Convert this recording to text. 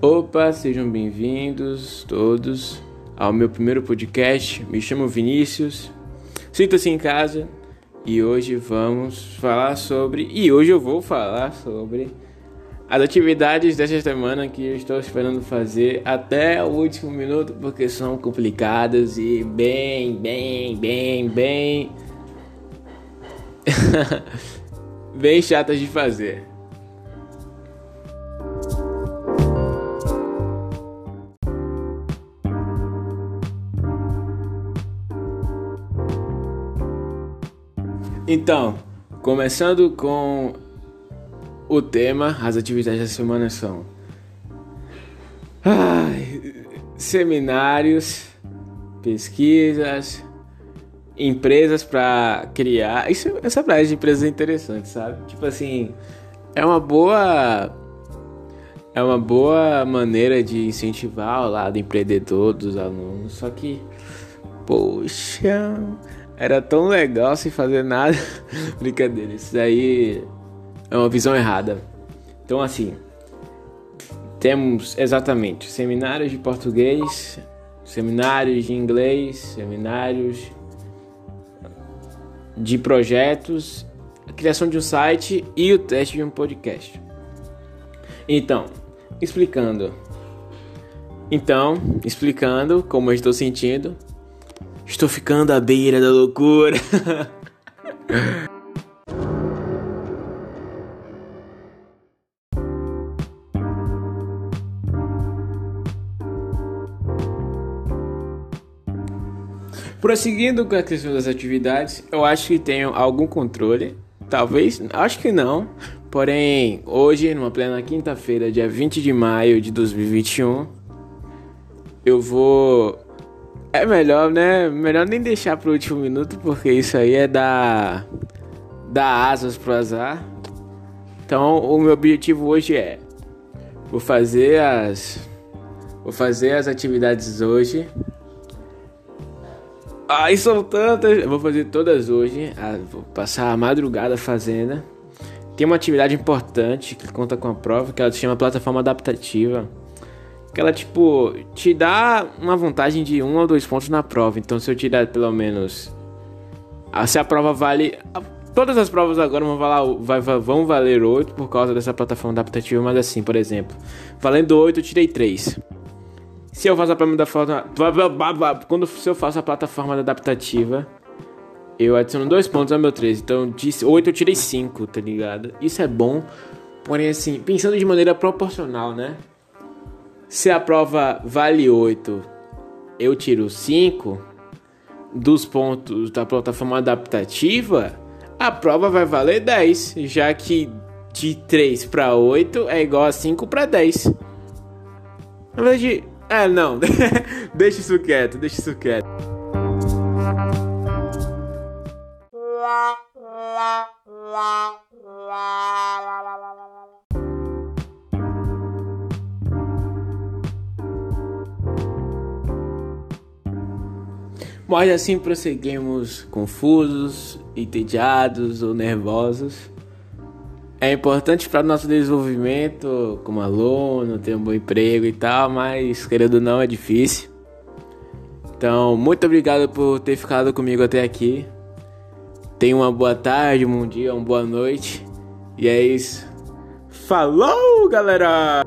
Opa, sejam bem-vindos todos ao meu primeiro podcast. Me chamo Vinícius, sinta-se em casa e hoje vamos falar sobre. E hoje eu vou falar sobre as atividades dessa semana que eu estou esperando fazer até o último minuto porque são complicadas e bem, bem, bem, bem. bem chatas de fazer. Então, começando com o tema, as atividades da semana são ai, seminários, pesquisas, empresas para criar. Isso, essa praia de empresas é interessante, sabe? Tipo assim, é uma boa é uma boa maneira de incentivar o lado empreendedor dos alunos, só que poxa, era tão legal sem fazer nada. Brincadeira, isso daí é uma visão errada. Então, assim, temos exatamente seminários de português, seminários de inglês, seminários de projetos, a criação de um site e o teste de um podcast. Então, explicando. Então, explicando como eu estou sentindo, Estou ficando à beira da loucura. Prosseguindo com a questão das atividades, eu acho que tenho algum controle. Talvez, acho que não. Porém, hoje, numa plena quinta-feira, dia 20 de maio de 2021, eu vou é melhor, né? Melhor nem deixar pro último minuto, porque isso aí é dar, dar asas pro azar. Então, o meu objetivo hoje é: vou fazer as, vou fazer as atividades hoje. Ai, são tantas! Eu vou fazer todas hoje. Vou passar a madrugada fazendo. Tem uma atividade importante que conta com a prova, que ela se chama plataforma adaptativa que ela, tipo, te dá uma vantagem de um ou dois pontos na prova. Então, se eu tirar pelo menos. Ah, se a prova vale. Todas as provas agora vão valer, vão valer 8 por causa dessa plataforma adaptativa, mas assim, por exemplo, valendo 8, eu tirei 3. Se eu faço a prova da forma. Quando se eu faço a plataforma adaptativa, eu adiciono 2 pontos ao meu 13. Então, de 8 eu tirei 5, tá ligado? Isso é bom. Porém, assim, pensando de maneira proporcional, né? Se a prova vale 8, eu tiro 5 dos pontos da plataforma adaptativa, a prova vai valer 10, já que de 3 para 8 é igual a 5 para 10. Na verdade, é, não, deixa isso quieto, deixa isso quieto. Mas assim prosseguimos confusos, entediados ou nervosos. É importante para o nosso desenvolvimento como aluno, ter um bom emprego e tal, mas querendo ou não é difícil. Então, muito obrigado por ter ficado comigo até aqui. Tenha uma boa tarde, um bom dia, uma boa noite. E é isso. Falou, galera!